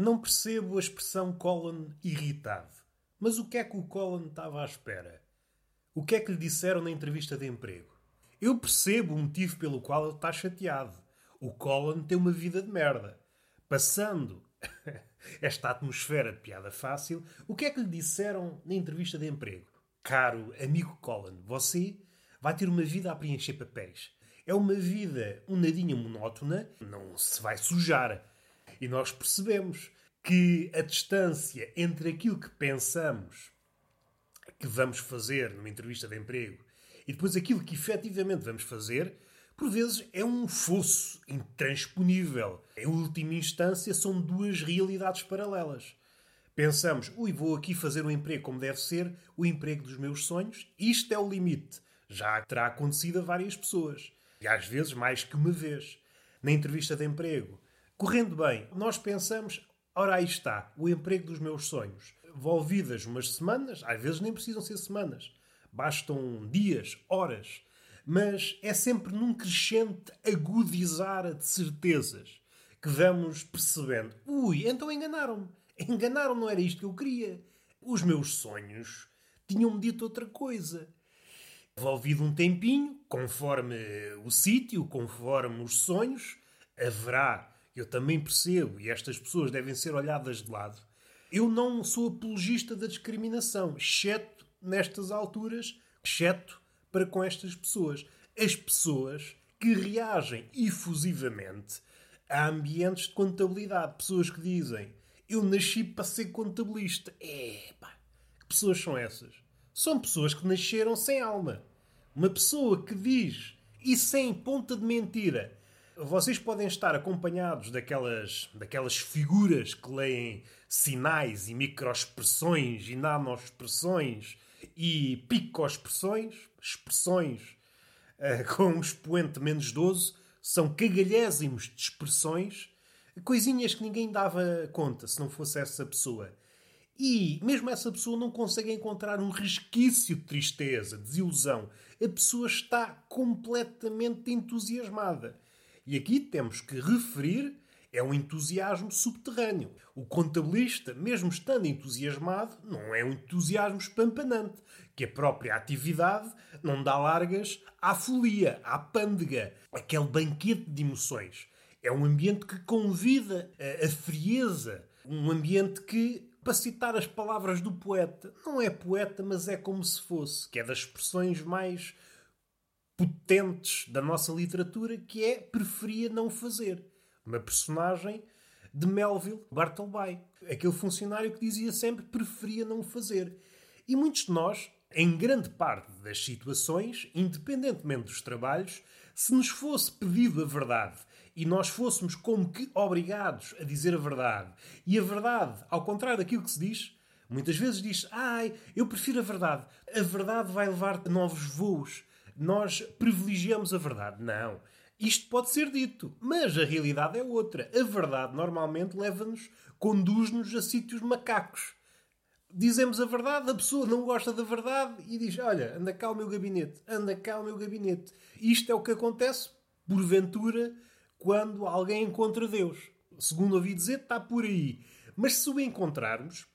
Não percebo a expressão Colin irritado. Mas o que é que o Colin estava à espera? O que é que lhe disseram na entrevista de emprego? Eu percebo o motivo pelo qual ele está chateado. O Colin tem uma vida de merda. Passando esta atmosfera de piada fácil, o que é que lhe disseram na entrevista de emprego? Caro amigo Colin, você vai ter uma vida a preencher papéis. É uma vida um nadinha monótona, não se vai sujar. E nós percebemos que a distância entre aquilo que pensamos que vamos fazer numa entrevista de emprego e depois aquilo que efetivamente vamos fazer, por vezes é um fosso intransponível. Em última instância, são duas realidades paralelas. Pensamos, ui, vou aqui fazer um emprego como deve ser, o emprego dos meus sonhos, isto é o limite. Já terá acontecido a várias pessoas. E às vezes mais que uma vez. Na entrevista de emprego, correndo bem, nós pensamos, ora aí está, o emprego dos meus sonhos. Envolvidas umas semanas, às vezes nem precisam ser semanas, bastam dias, horas, mas é sempre num crescente agudizar de certezas que vamos percebendo: ui, então enganaram-me. Enganaram, não era isto que eu queria. Os meus sonhos tinham-me dito outra coisa. Envolvido um tempinho, conforme o sítio, conforme os sonhos, haverá, eu também percebo, e estas pessoas devem ser olhadas de lado. Eu não sou apologista da discriminação, exceto nestas alturas, exceto para com estas pessoas. As pessoas que reagem efusivamente a ambientes de contabilidade. Pessoas que dizem eu nasci para ser contabilista. É, pá, que pessoas são essas? São pessoas que nasceram sem alma. Uma pessoa que diz, e sem ponta de mentira, vocês podem estar acompanhados daquelas, daquelas figuras que leem sinais e microexpressões e nanoexpressões e picoexpressões, expressões uh, com um expoente menos 12, são cagalhésimos de expressões, coisinhas que ninguém dava conta se não fosse essa pessoa. E mesmo essa pessoa não consegue encontrar um resquício de tristeza, de desilusão. A pessoa está completamente entusiasmada. E aqui temos que referir é um entusiasmo subterrâneo. O contabilista, mesmo estando entusiasmado, não é um entusiasmo espampanante, que a própria atividade não dá largas à folia, à pândega, aquele banquete de emoções. É um ambiente que convida a, a frieza, um ambiente que para citar as palavras do poeta, não é poeta, mas é como se fosse, que é das expressões mais potentes da nossa literatura, que é preferia não fazer. Uma personagem de Melville Bartleby, aquele funcionário que dizia sempre preferia não fazer. E muitos de nós, em grande parte das situações, independentemente dos trabalhos, se nos fosse pedido a verdade e nós fôssemos como que obrigados a dizer a verdade, e a verdade, ao contrário daquilo que se diz, muitas vezes diz: Ai, eu prefiro a verdade. A verdade vai levar a novos voos. Nós privilegiamos a verdade. Não. Isto pode ser dito, mas a realidade é outra. A verdade normalmente leva-nos, conduz-nos a sítios macacos. Dizemos a verdade, a pessoa não gosta da verdade e diz: Olha, anda cá o meu gabinete, anda cá o meu gabinete. Isto é o que acontece, porventura, quando alguém encontra Deus. Segundo ouvi dizer, está por aí. Mas se o encontrarmos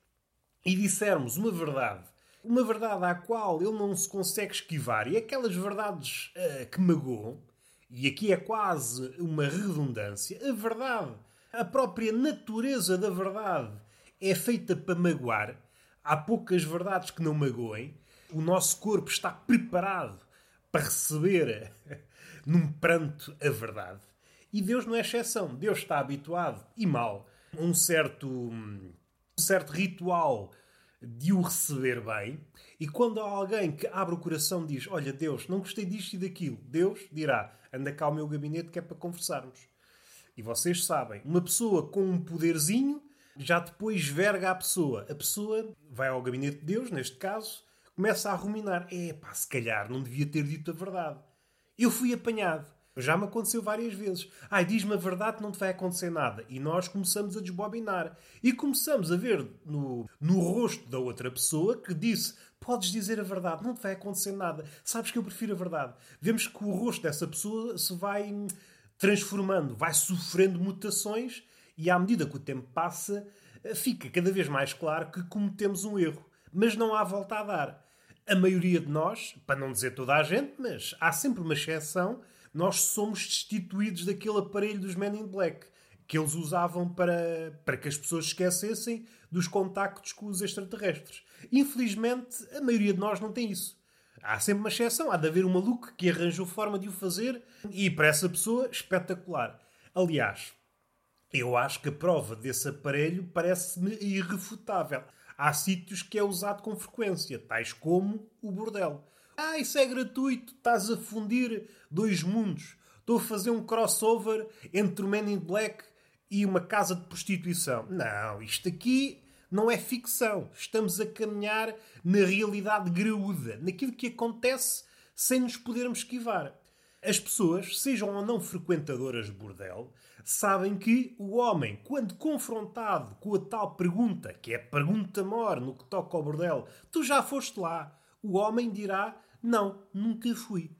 e dissermos uma verdade, uma verdade à qual ele não se consegue esquivar, e aquelas verdades uh, que magoam, e aqui é quase uma redundância, a verdade, a própria natureza da verdade é feita para magoar. Há poucas verdades que não magoem. O nosso corpo está preparado para receber num pranto a verdade. E Deus não é exceção. Deus está habituado, e mal, a um certo, um certo ritual de o receber bem. E quando há alguém que abre o coração e diz: Olha, Deus, não gostei disto e daquilo, Deus dirá: Anda cá ao meu gabinete que é para conversarmos. E vocês sabem, uma pessoa com um poderzinho já depois verga a pessoa. A pessoa vai ao gabinete de Deus, neste caso, começa a ruminar: É pá, se calhar não devia ter dito a verdade. Eu fui apanhado. Já me aconteceu várias vezes. Ai, diz-me a verdade, não te vai acontecer nada. E nós começamos a desbobinar. E começamos a ver no, no rosto da outra pessoa que disse: Podes dizer a verdade, não te vai acontecer nada. Sabes que eu prefiro a verdade. Vemos que o rosto dessa pessoa se vai transformando, vai sofrendo mutações E à medida que o tempo passa, fica cada vez mais claro que cometemos um erro. Mas não há volta a dar. A maioria de nós, para não dizer toda a gente, mas há sempre uma exceção, nós somos destituídos daquele aparelho dos Men in Black que eles usavam para, para que as pessoas esquecessem dos contactos com os extraterrestres. Infelizmente, a maioria de nós não tem isso. Há sempre uma exceção, há de haver um maluco que arranjou forma de o fazer e para essa pessoa, espetacular. Aliás, eu acho que a prova desse aparelho parece-me irrefutável. Há sítios que é usado com frequência, tais como o bordel. Ah, isso é gratuito, estás a fundir dois mundos. Estou a fazer um crossover entre o Men in Black e uma casa de prostituição. Não, isto aqui não é ficção. Estamos a caminhar na realidade graúda, naquilo que acontece sem nos podermos esquivar. As pessoas, sejam ou não frequentadoras de bordel, sabem que o homem, quando confrontado com a tal pergunta, que é a pergunta maior no que toca ao bordel, tu já foste lá, o homem dirá: Não, nunca fui.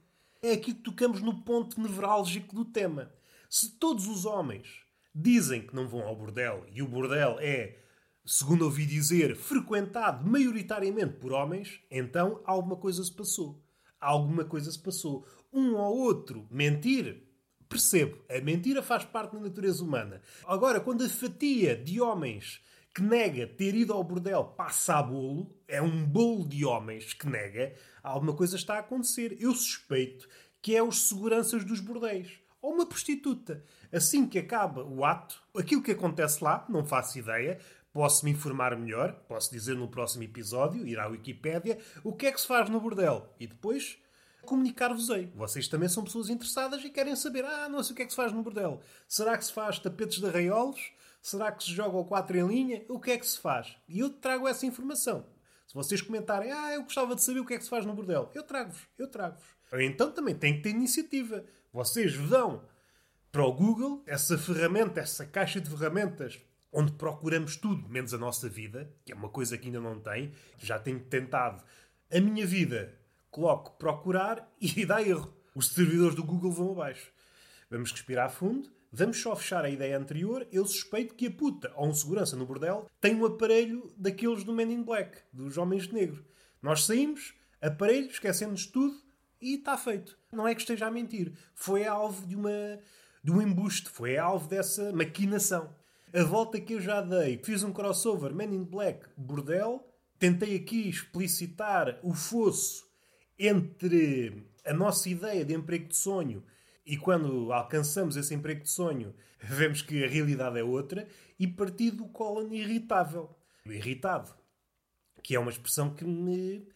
É aqui que tocamos no ponto nevrálgico do tema. Se todos os homens dizem que não vão ao bordel e o bordel é, segundo ouvi dizer, frequentado maioritariamente por homens, então alguma coisa se passou. Alguma coisa se passou. Um ou outro mentir, percebo. A mentira faz parte da natureza humana. Agora, quando a fatia de homens que nega ter ido ao bordel passa a bolo, é um bolo de homens que nega, alguma coisa está a acontecer. Eu suspeito que é os seguranças dos bordéis. Ou uma prostituta. Assim que acaba o ato, aquilo que acontece lá, não faço ideia, posso me informar melhor, posso dizer no próximo episódio, ir à Wikipédia, o que é que se faz no bordel. E depois comunicar-vos-ei. Vocês também são pessoas interessadas e querem saber, ah, não sei o que é que se faz no bordel. Será que se faz tapetes de arraiolos? Será que se joga o 4 em linha? O que é que se faz? E eu trago essa informação. Se vocês comentarem, ah, eu gostava de saber o que é que se faz no bordel, eu trago-vos, eu trago-vos. Então também tem que ter iniciativa. Vocês vão para o Google, essa ferramenta, essa caixa de ferramentas onde procuramos tudo, menos a nossa vida, que é uma coisa que ainda não tem, já tenho tentado. A minha vida, coloco procurar e dá erro. Os servidores do Google vão abaixo. Vamos respirar fundo, vamos só fechar a ideia anterior. Eu suspeito que a puta ou um segurança no bordel tem um aparelho daqueles do Men in Black, dos Homens de Negro. Nós saímos, aparelho, esquecemos tudo e está feito. Não é que esteja a mentir. Foi alvo de uma de um embuste, foi alvo dessa maquinação. A volta que eu já dei, fiz um crossover Men in Black Bordel, tentei aqui explicitar o fosso entre a nossa ideia de emprego de sonho e quando alcançamos esse emprego de sonho, vemos que a realidade é outra, e parti do Colin irritável. Irritado. Que é uma expressão que me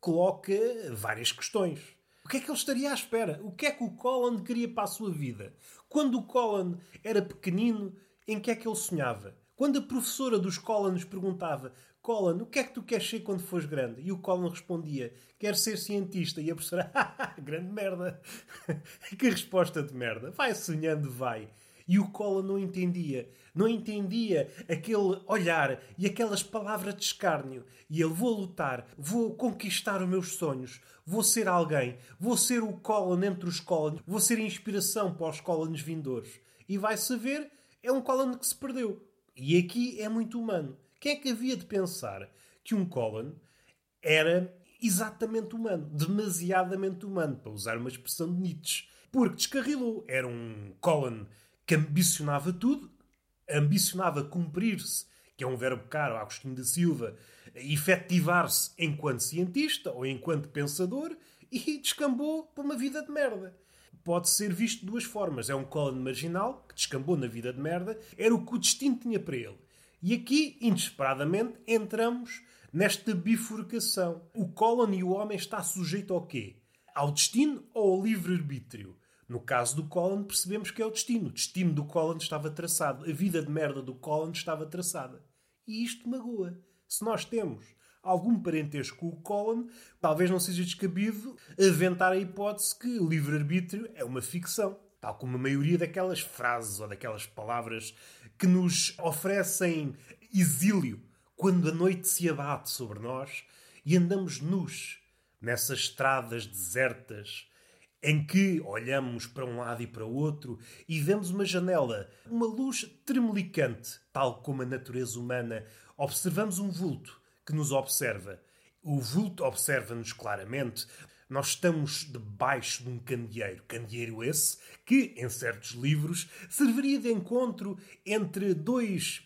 coloca várias questões. O que é que ele estaria à espera? O que é que o Colin queria para a sua vida? Quando o Colin era pequenino, em que é que ele sonhava? Quando a professora dos Collins perguntava Colin, o que é que tu queres ser quando fores grande? E o Colin respondia, quero ser cientista. E a professora, grande merda. que resposta de merda. Vai sonhando, vai. E o Colin não entendia. Não entendia aquele olhar e aquelas palavras de escárnio. E ele, vou lutar, vou conquistar os meus sonhos, vou ser alguém, vou ser o Colin entre os Collins, vou ser inspiração para os Collins vindores. E vai saber, é um Colin que se perdeu. E aqui é muito humano. Quem é que havia de pensar que um Colin era exatamente humano, demasiadamente humano, para usar uma expressão de Nietzsche? Porque descarrilou. Era um Colin que ambicionava tudo, ambicionava cumprir-se, que é um verbo caro Agostinho da Silva, efetivar-se enquanto cientista ou enquanto pensador e descambou para uma vida de merda. Pode ser visto de duas formas. É um Colin marginal que descambou na vida de merda, era o que o destino tinha para ele. E aqui, inesperadamente, entramos nesta bifurcação. O Colin e o homem está sujeito ao quê? Ao destino ou ao livre-arbítrio? No caso do Colin, percebemos que é o destino. O destino do Colin estava traçado. A vida de merda do Colin estava traçada. E isto magoa. Se nós temos algum parentesco com o Colin, talvez não seja descabido aventar a hipótese que o livre-arbítrio é uma ficção. Tal como a maioria daquelas frases ou daquelas palavras que nos oferecem exílio quando a noite se abate sobre nós e andamos nus nessas estradas desertas em que olhamos para um lado e para o outro e vemos uma janela, uma luz tremelicante, tal como a natureza humana. Observamos um vulto que nos observa. O vulto observa-nos claramente. Nós estamos debaixo de um candeeiro. Candeeiro esse que, em certos livros, serviria de encontro entre dois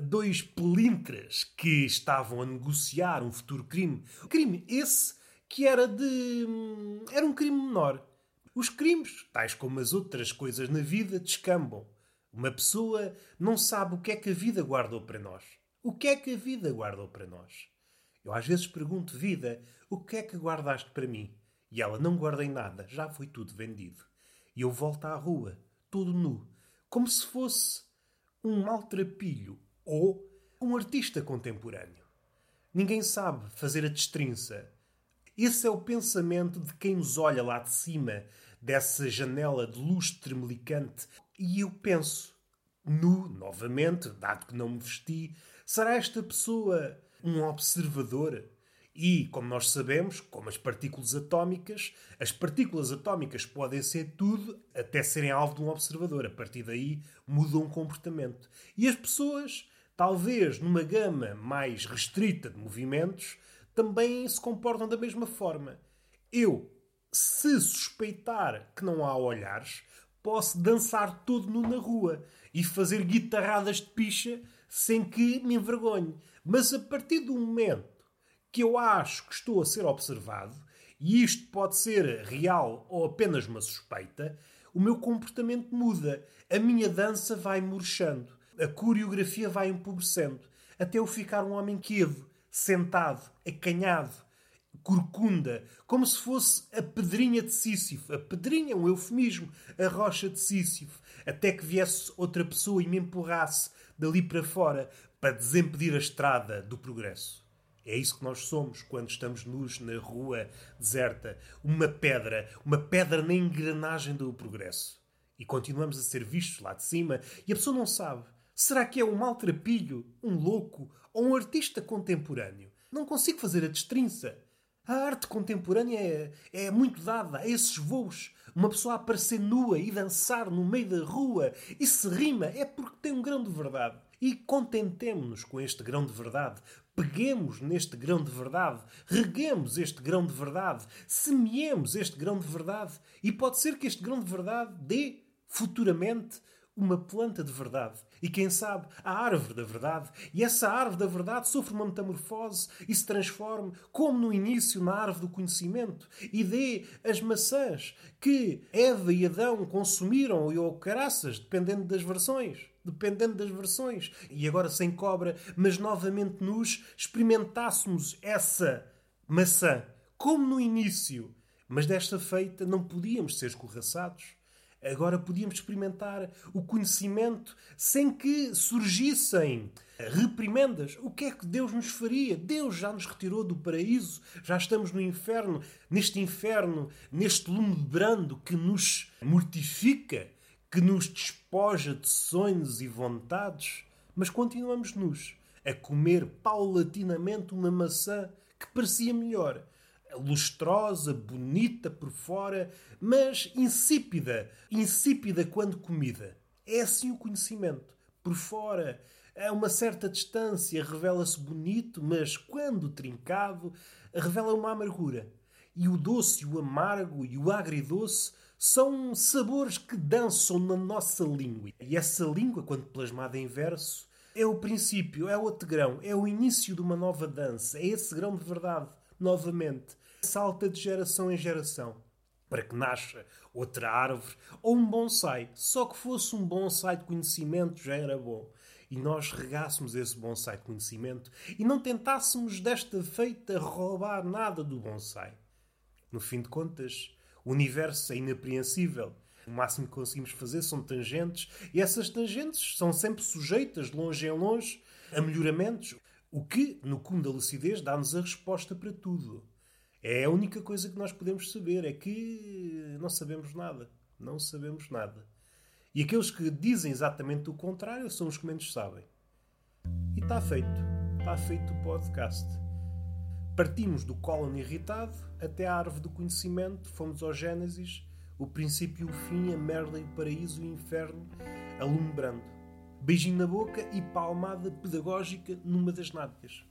dois pelintras que estavam a negociar um futuro crime. Crime esse que era de. era um crime menor. Os crimes, tais como as outras coisas na vida, descambam. Uma pessoa não sabe o que é que a vida guardou para nós. O que é que a vida guardou para nós? Eu às vezes pergunto, vida, o que é que guardaste para mim? E ela, não guardei nada, já foi tudo vendido. E eu volto à rua, todo nu, como se fosse um maltrapilho ou um artista contemporâneo. Ninguém sabe fazer a destrinça esse é o pensamento de quem nos olha lá de cima, dessa janela de luz tremelicante. E eu penso, nu, novamente, dado que não me vesti, será esta pessoa um observador? E, como nós sabemos, como as partículas atómicas, as partículas atómicas podem ser tudo até serem alvo de um observador. A partir daí mudam o comportamento. E as pessoas, talvez numa gama mais restrita de movimentos, também se comportam da mesma forma. Eu, se suspeitar que não há olhares, posso dançar todo nu na rua e fazer guitarradas de picha sem que me envergonhe. Mas a partir do momento que eu acho que estou a ser observado, e isto pode ser real ou apenas uma suspeita, o meu comportamento muda. A minha dança vai murchando. A coreografia vai empobrecendo. Até eu ficar um homem quedo sentado, acanhado, corcunda, como se fosse a pedrinha de Sísifo. A pedrinha, um eufemismo, a rocha de Sísifo. Até que viesse outra pessoa e me empurrasse dali para fora para desimpedir a estrada do progresso. É isso que nós somos quando estamos nus na rua deserta. Uma pedra, uma pedra na engrenagem do progresso. E continuamos a ser vistos lá de cima e a pessoa não sabe. Será que é um maltrapilho, um louco ou um artista contemporâneo? Não consigo fazer a destrinça. A arte contemporânea é, é muito dada a esses voos. Uma pessoa aparecer nua e dançar no meio da rua e se rima é porque tem um grão de verdade. E contentemo-nos com este grão de verdade. Peguemos neste grão de verdade, reguemos este grão de verdade, semeemos este grão de verdade. E pode ser que este grão de verdade dê, futuramente, uma planta de verdade. E quem sabe, a árvore da verdade. E essa árvore da verdade sofre uma metamorfose e se transforme, como no início, na árvore do conhecimento. E dê as maçãs que Eva e Adão consumiram ou caraças, dependendo das versões. Dependendo das versões. E agora sem cobra, mas novamente nos experimentássemos essa maçã, como no início. Mas desta feita não podíamos ser escorraçados Agora podíamos experimentar o conhecimento sem que surgissem reprimendas. O que é que Deus nos faria? Deus já nos retirou do paraíso, já estamos no inferno, neste inferno, neste lume brando que nos mortifica, que nos despoja de sonhos e vontades, mas continuamos nus a comer paulatinamente uma maçã que parecia melhor lustrosa, bonita por fora, mas insípida, insípida quando comida. É assim o conhecimento. Por fora, a uma certa distância, revela-se bonito, mas quando trincado, revela uma amargura. E o doce, o amargo e o agridoce são sabores que dançam na nossa língua. E essa língua, quando plasmada em verso, é o princípio, é o grão, é o início de uma nova dança, é esse grão de verdade, novamente salta de geração em geração para que nasça outra árvore ou um bonsai. Só que fosse um bonsai de conhecimento já era bom. E nós regássemos esse bonsai de conhecimento e não tentássemos desta feita roubar nada do bonsai. No fim de contas, o universo é inapreensível. O máximo que conseguimos fazer são tangentes e essas tangentes são sempre sujeitas, de longe em longe, a melhoramentos. O que, no cume da lucidez, dá-nos a resposta para tudo. É a única coisa que nós podemos saber, é que não sabemos nada. Não sabemos nada. E aqueles que dizem exatamente o contrário são os que menos sabem. E está feito. Está feito o podcast. Partimos do cólon irritado até à árvore do conhecimento, fomos ao Gênesis O princípio e o fim, a merda e o paraíso e o inferno, alumbrando. Beijinho na boca e palmada pedagógica numa das nádegas.